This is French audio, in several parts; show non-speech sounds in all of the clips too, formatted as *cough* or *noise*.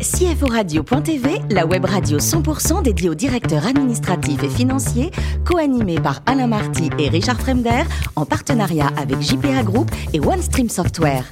CFORadio.tv, la web radio 100% dédiée aux directeurs administratifs et financiers, co-animée par Alain Marty et Richard Fremder, en partenariat avec JPA Group et OneStream Software.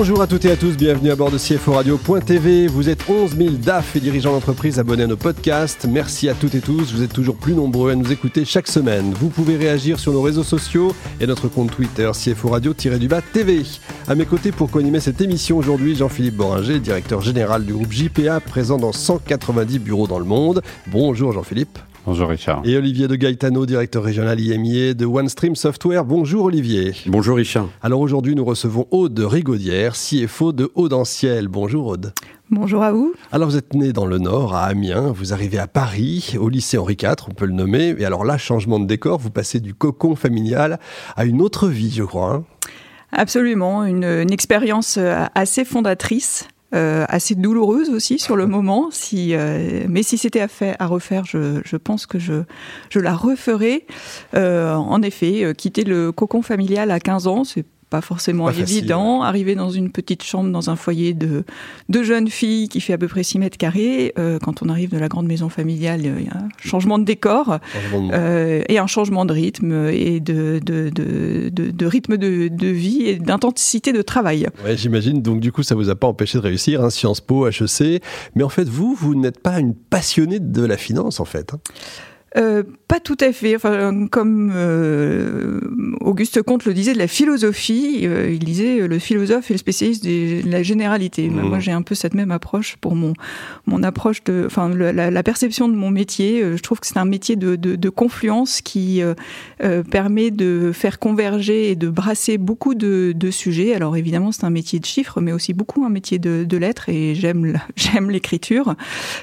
Bonjour à toutes et à tous, bienvenue à bord de CFO Radio.tv. Vous êtes 11 000 DAF et dirigeants d'entreprise abonnés à nos podcasts. Merci à toutes et tous, vous êtes toujours plus nombreux à nous écouter chaque semaine. Vous pouvez réagir sur nos réseaux sociaux et notre compte Twitter CFO Radio-du-bas TV. À mes côtés pour co-animer cette émission aujourd'hui, Jean-Philippe Boringer, directeur général du groupe JPA, présent dans 190 bureaux dans le monde. Bonjour Jean-Philippe. Bonjour Richard. Et Olivier de Gaetano, directeur régional IMIA de OneStream Software. Bonjour Olivier. Bonjour Richard. Alors aujourd'hui, nous recevons Aude Rigaudière, CFO de Aude Bonjour Aude. Bonjour à vous. Alors vous êtes né dans le Nord, à Amiens, vous arrivez à Paris, au lycée Henri IV, on peut le nommer, et alors là, changement de décor, vous passez du cocon familial à une autre vie, je crois. Hein. Absolument, une, une expérience euh, assez fondatrice. Euh, assez douloureuse aussi sur le moment. Si, euh, mais si c'était à, à refaire, je, je, pense que je, je la referais. Euh, en effet, quitter le cocon familial à 15 ans, c'est pas forcément évident. Arriver dans une petite chambre, dans un foyer de, de jeunes filles qui fait à peu près 6 mètres carrés, euh, quand on arrive de la grande maison familiale, il y a un changement de décor euh, et un changement de rythme et de, de, de, de rythme de, de, vie et d'intensité de travail. Ouais, J'imagine, donc du coup ça vous a pas empêché de réussir, hein, Sciences Po, HEC, mais en fait vous, vous n'êtes pas une passionnée de la finance en fait. Hein? Euh, pas tout à fait. Enfin, comme euh, Auguste Comte le disait, de la philosophie, euh, il disait le philosophe est le spécialiste de la généralité. Mmh. Moi, j'ai un peu cette même approche pour mon mon approche de, enfin, la, la, perception de mon métier. je trouve que c'est un métier de, de, de confluence qui permet de faire converger et de brasser beaucoup de, de sujets. Alors évidemment, c'est un métier de chiffres, mais aussi beaucoup un métier de, de lettres. Et j'aime *laughs* j'aime l'écriture.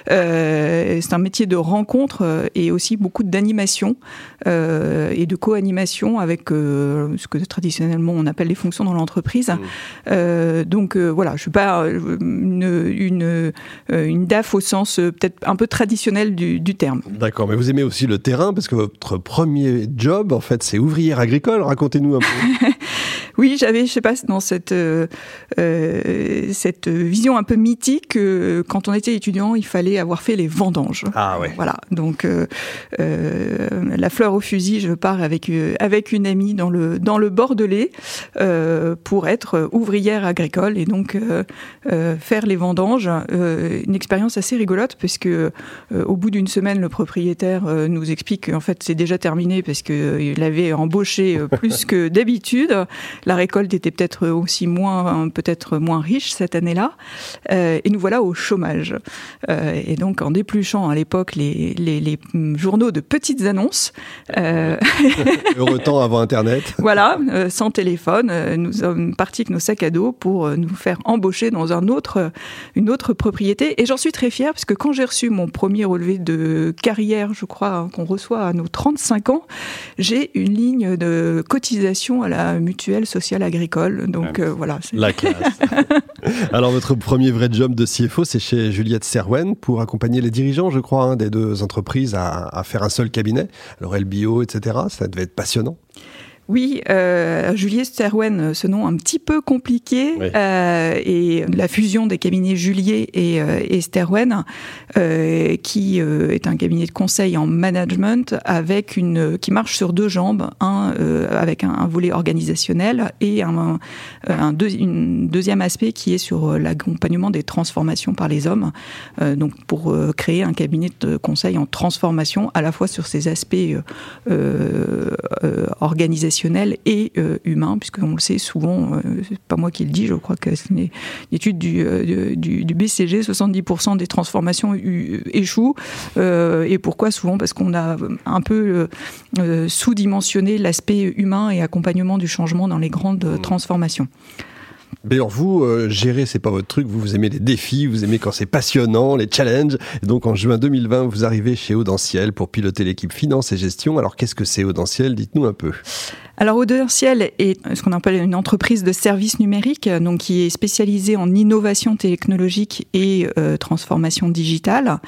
c'est un métier de rencontre et aussi beaucoup d'animation euh, et de co-animation avec euh, ce que traditionnellement on appelle les fonctions dans l'entreprise. Mmh. Euh, donc voilà, je suis pas une, une, une DAF au sens peut-être un peu traditionnel du, du terme. D'accord, mais vous aimez aussi le terrain parce que votre premier job, en fait, c'est ouvrière agricole. Racontez-nous un peu. *laughs* Oui, j'avais, je sais pas, dans cette euh, euh cette vision un peu mythique, euh, quand on était étudiant, il fallait avoir fait les vendanges. Ah ouais. Voilà. Donc euh, euh la fleur au fusil, je pars avec avec une amie dans le dans le Bordelais pour être ouvrière agricole et donc faire les vendanges. une expérience assez rigolote parce que au bout d'une semaine, le propriétaire nous explique qu'en fait c'est déjà terminé parce que il avait embauché plus que d'habitude la récolte était peut-être aussi moins, peut-être moins riche cette année-là. Euh, et nous voilà au chômage. Euh, et donc, en dépluchant à l'époque les, les, les, journaux de petites annonces. Euh... *laughs* Heureux temps avant Internet. voilà, sans téléphone, nous sommes partis avec nos sacs à dos pour nous faire embaucher dans un autre, une autre propriété. Et j'en suis très fière parce que quand j'ai reçu mon premier relevé de carrière, je crois hein, qu'on reçoit à nos 35 ans, j'ai une ligne de cotisation à la mutuelle social agricole. Donc euh, voilà. La classe. *laughs* Alors votre premier vrai job de CFO, c'est chez Juliette Serwen pour accompagner les dirigeants, je crois, hein, des deux entreprises à, à, faire un seul cabinet. Alors LBO, etc. Ça devait être passionnant. Oui, euh, Juliet Sterwen, ce nom un petit peu compliqué, euh, et la fusion des cabinets Juliet et, euh, et Sterwen, euh, qui euh, est un cabinet de conseil en management avec une qui marche sur deux jambes, un euh, avec un, un, volet organisationnel et un, un deux, une deuxième aspect qui est sur l'accompagnement des transformations par les hommes. donc pour créer un cabinet de conseil en transformation, à la fois sur ces aspects organisationnels et euh, humain, puisqu'on le sait souvent, euh, c'est pas moi qui le dis, je crois que c'est une, étude du, euh, du, du, BCG, 70% des transformations échouent. Et pourquoi Souvent? Parce qu'on a un peu sous-dimensionné l'aspect humain et accompagnement du changement dans les grandes mmh. transformations. D'ailleurs, vous, euh, gérer, c'est pas votre truc. Vous, vous aimez les défis, vous aimez quand c'est passionnant, les challenges. Et donc, en juin 2020, vous arrivez chez Audentiel pour piloter l'équipe finance et gestion. Alors, qu'est-ce que c'est Audentiel Dites-nous un peu. Alors Audentiel est ce qu'on appelle une entreprise de services numériques, donc qui est spécialisée en innovation technologique et euh, transformation digitale,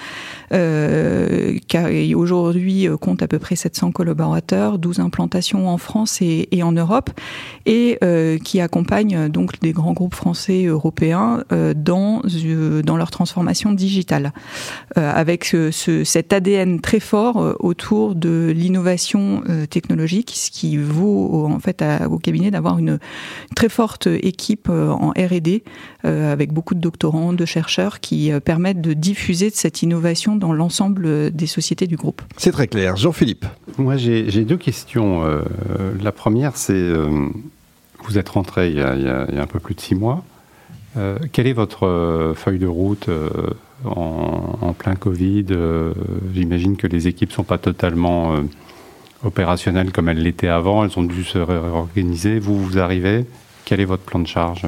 euh, qui aujourd'hui euh, compte à peu près 700 collaborateurs, 12 implantations en France et, en Europe, et euh, qui accompagne donc des grands groupes français et européens euh, dans leur transformation digitale, avec ce, cet ADN très fort autour de l'innovation technologique, ce qui vaut en fait au cabinet d'avoir une très forte équipe euh, en R&D euh, avec beaucoup de doctorants, de chercheurs qui euh, permettent de diffuser cette innovation dans l'ensemble des sociétés du groupe. C'est très clair. Jean-Philippe. Moi, j'ai deux questions. la première, c'est vous êtes rentré il y, a, un peu plus de six mois. quelle est votre feuille de route en, en, plein Covid J'imagine que les équipes ne sont pas totalement opérationnelles comme elles l'étaient avant, elles ont dû se réorganiser. Vous, vous arrivez, quel est votre plan de charge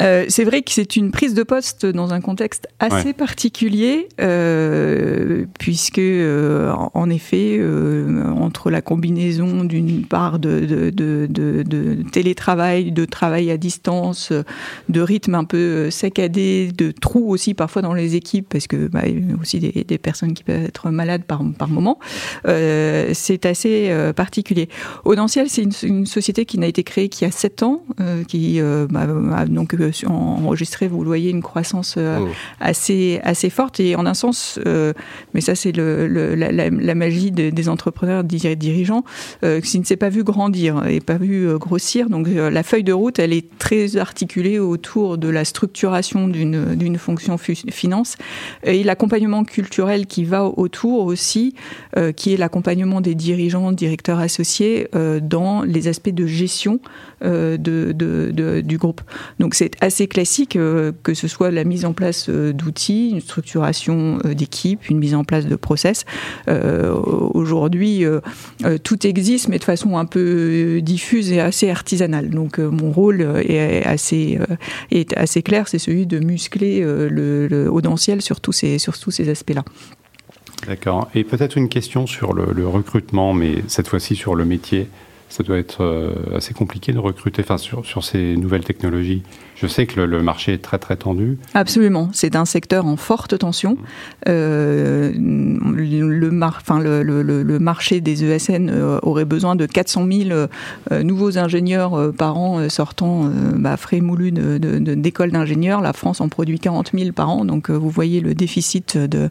euh, c'est vrai que c'est une prise de poste dans un contexte assez particulier, euh, puisque euh, en effet, euh, entre la combinaison d'une part de, de, de, de, télétravail, de travail à distance, de rythme un peu saccadé, de trous aussi parfois dans les équipes, parce que bah, il y a aussi des, des, personnes qui peuvent être malades par, par moment, euh, c'est assez particulier. Audentiel, c'est une, une, société qui n'a été créée qu'il y a sept ans, qui bah, a donc enregistré, vous le voyez, une croissance euh, oh. assez, assez forte. Et en un sens, euh, mais ça c'est le, la, magie des, entrepreneurs dirigeants, euh, qui ne s'est pas vu grandir et pas vu grossir. Donc la feuille de route, elle est très articulée autour de la structuration d'une fonction finance et l'accompagnement culturel qui va autour aussi, qui est l'accompagnement des dirigeants, directeurs associés dans les aspects de gestion de, du groupe. Donc c'est assez classique, euh, que ce soit la mise en place euh, d'outils, une structuration euh, d'équipe, une mise en place de process. Aujourd'hui, tout existe, mais de façon un peu diffuse et assez artisanale. Donc mon rôle est assez, est assez clair, c'est celui de muscler le, le Audentiel sur tous ces, sur tous ces aspects-là. D'accord. Et peut-être une question sur le recrutement, mais cette fois-ci sur le métier ça doit être euh, assez compliqué de recruter sur, sur ces nouvelles technologies. Je sais que le, marché est très très tendu. Absolument, c'est un secteur en forte tension. Euh, le, marché des ESN euh, aurait besoin de 400 000 nouveaux ingénieurs par an sortant bah, frais moulus d'écoles d'ingénieurs. La France en produit 40 000 par an, donc vous voyez le déficit de,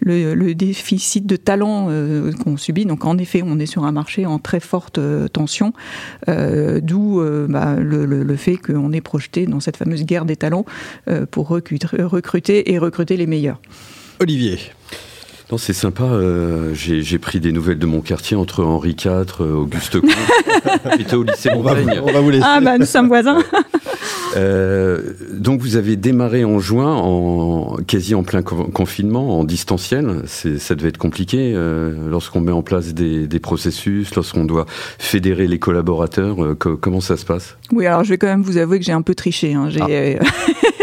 le, déficit de talent qu'on subit. Donc en effet, on est sur un marché en très forte tension, euh, d'où euh, bah, le, fait qu'on est projeté cette fameuse guerre des talents euh, pour recruter et recruter les meilleurs. Olivier. Non, c'est sympa. j'ai pris des nouvelles de mon quartier entre Henri IV, Auguste Comte. *laughs* J'étais au lycée Montaigne. On va, vous laisser. Ah bah nous sommes voisins. *laughs* Euh, donc vous avez démarré en juin, en, quasi en plein confinement, en distanciel. Ça devait être compliqué euh, lorsqu'on met en place des, des processus, lorsqu'on doit fédérer les collaborateurs. Euh, comment ça se passe? Oui, alors je vais quand même vous avouer que j'ai un peu triché. Hein. J'ai ah. *laughs*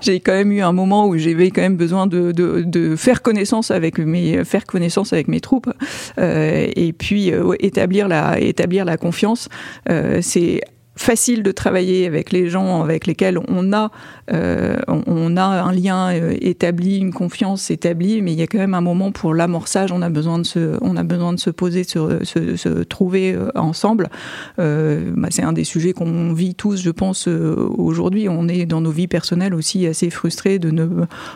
j'ai quand même eu un moment où j'avais quand même besoin de, de, de, faire connaissance avec mes faire connaissance avec mes troupes euh, et puis euh, établir la établir la confiance. Euh, c'est facile de travailler avec les gens avec lesquels on a, euh, on a un lien euh, établi, une confiance établie, mais il y a quand même un moment pour l'amorçage. On a besoin de se, on a besoin de se poser, de se, se, se, trouver euh, ensemble. Euh, bah c'est un des sujets qu'on vit tous, je pense, euh, aujourd'hui. On est dans nos vies personnelles aussi assez frustrés de ne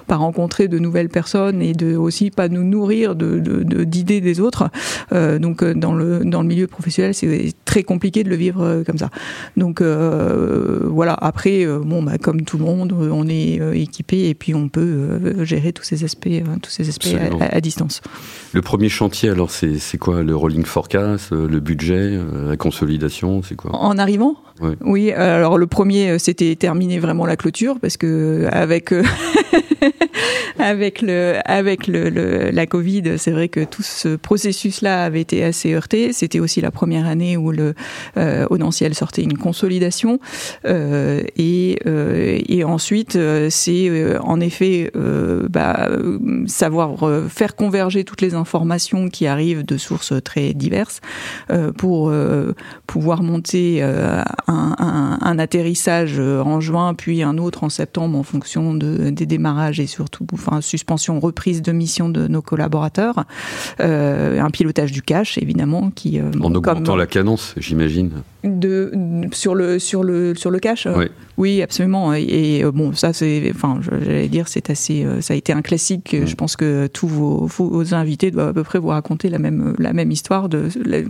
pas rencontrer de nouvelles personnes et de aussi pas nous nourrir de d'idées de, des autres. Euh, donc dans le dans le milieu professionnel, c'est très compliqué de le vivre comme ça. Donc euh, voilà, après, euh, bon, bah, comme tout le monde, on est euh, équipé et puis on peut gérer tous ces aspects, tous ces aspects à, distance. Le premier chantier, alors, c'est quoi Le rolling forecast, le budget, la consolidation, c'est quoi? En arrivant? Oui. alors le premier, c'était terminé vraiment la clôture parce que avec *laughs* avec le avec le, la Covid, c'est vrai que tout ce processus-là avait été assez heurté. C'était aussi la première année où le euh, Audentiel sortait une consolidation euh, et, euh, et ensuite c'est en effet bah, savoir faire converger toutes les informations qui arrivent de sources très diverses pour pouvoir monter un, un, un, atterrissage en juin puis un autre en septembre en fonction de, des démarrages et surtout enfin suspension reprise de mission de nos collaborateurs, euh, un pilotage du cash évidemment qui euh, en augmentant la cadence, j'imagine. De, sur le sur le sur le cash. Oui, oui absolument. Et, euh, bon, ça c'est, enfin, j'allais dire, c'est assez, ça a été un classique. Je pense que tous vos, vos, invités doivent à peu près vous raconter la même la même histoire de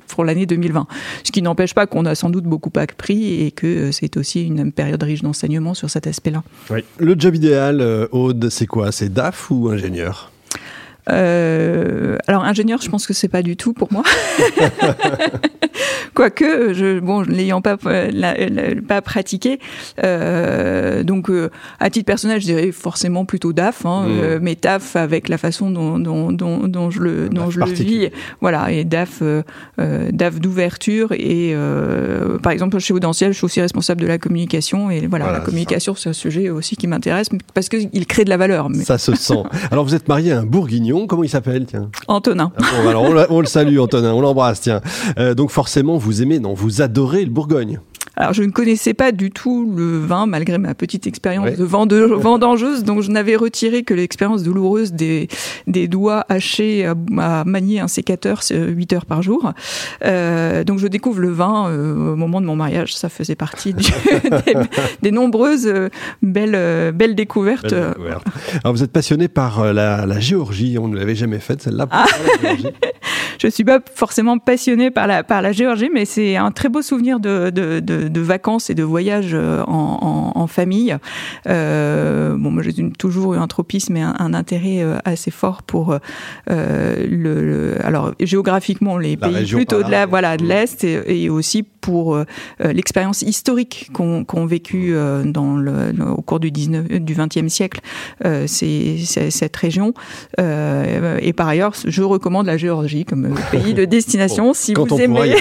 pour l'année 2020. Ce qui n'empêche pas qu'on a sans doute beaucoup appris et que c'est aussi une période riche d'enseignement sur cet aspect-là. Oui. Le job idéal, Aude, c'est quoi? C'est DAF ou ingénieur? Euh, alors ingénieur, je pense que c'est pas du tout pour moi. *laughs* Quoique, je, bon, l'ayant pas pas pratiqué, euh, donc euh, à titre personnel, je dirais forcément plutôt DAF, hein, mmh. euh, mais DAF avec la façon dont, dont, dont, dont je le dont je le vis, voilà, et DAF euh, DAF d'ouverture et par exemple chez Audentiel, je suis aussi responsable de la communication et voilà, la communication c'est un sujet aussi qui m'intéresse parce qu'il crée de la valeur. Mais... Ça se sent. *laughs* Alors vous êtes marié à un Bourguignon comment il s'appelle tiens Antonin. Ah alors on, le salue Antonin, on l'embrasse tiens. Euh, donc forcément vous aimez, non, vous adorez le Bourgogne. Alors, je ne connaissais pas du tout le vin, malgré ma petite expérience de *laughs* vendangeuse, donc je n'avais retiré que l'expérience douloureuse des, des doigts hachés à, manier un sécateur 8 heures par jour. Euh, donc, je découvre le vin euh, au moment de mon mariage. Ça faisait partie *laughs* des, nombreuses euh, belles, belles découvertes. Alors, vous êtes passionné par la, Géorgie. On ne l'avait jamais faite, celle-là. Ah. *laughs* je ne suis pas forcément passionné par la, par la Géorgie, mais c'est un très beau souvenir de, de, de de, vacances et de voyages euh, en, famille. Euh, bon, moi j'ai toujours eu un tropisme et un, intérêt euh, assez fort pour le, alors géographiquement les pays plutôt de la voilà de l'est et, aussi pour l'expérience historique qu'ont vécu dans le, au cours du 19 du 20e siècle c'est cette région. Et par ailleurs je recommande la Géorgie comme pays de *laughs* destination *laughs* *laughs* si, vous aimez,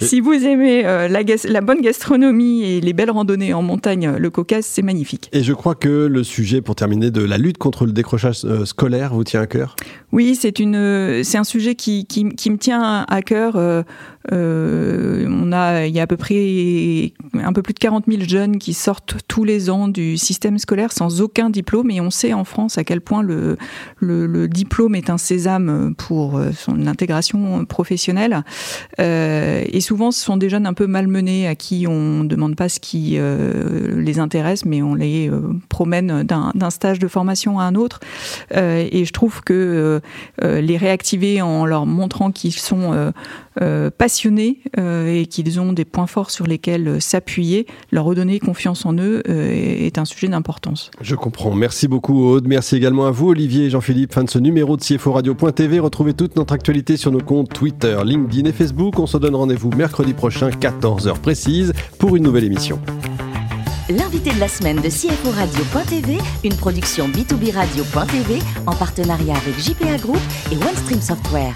si vous aimez la, la bonne gastronomie et les belles randonnées en montagne, le Caucase, c'est magnifique. Et je crois que le sujet, pour terminer, de la lutte contre le décrochage euh, scolaire vous tient à cœur? Oui, c'est une, c'est un sujet qui, qui, me tient à cœur. Euh, euh, on a, il y a à peu près un peu plus de 40 000 jeunes qui sortent tous les ans du système scolaire sans aucun diplôme et on sait en France à quel point le, le, diplôme est un sésame pour son intégration professionnelle. Euh, et souvent, ce sont des jeunes un peu malmenés à qui on ne demande pas ce qui euh, les intéresse, mais on les euh, promène d'un stage de formation à un autre. Euh, et je trouve que les réactiver en leur montrant qu'ils sont euh, passionnés euh, et qu'ils ont des points forts sur lesquels euh, s'appuyer, leur redonner confiance en eux est un sujet d'importance. Je comprends. Merci beaucoup Aude. Merci également à vous Olivier et Jean-Philippe. Fin de ce numéro de CFO Radio.tv. Retrouvez toute notre actualité sur nos comptes Twitter, LinkedIn et Facebook. On se donne rendez-vous mercredi prochain, 14h précise, pour une nouvelle émission. L'invité de la semaine de CFO Radio.tv, une production B2B Radio.tv en partenariat avec JPA Group et OneStream Software.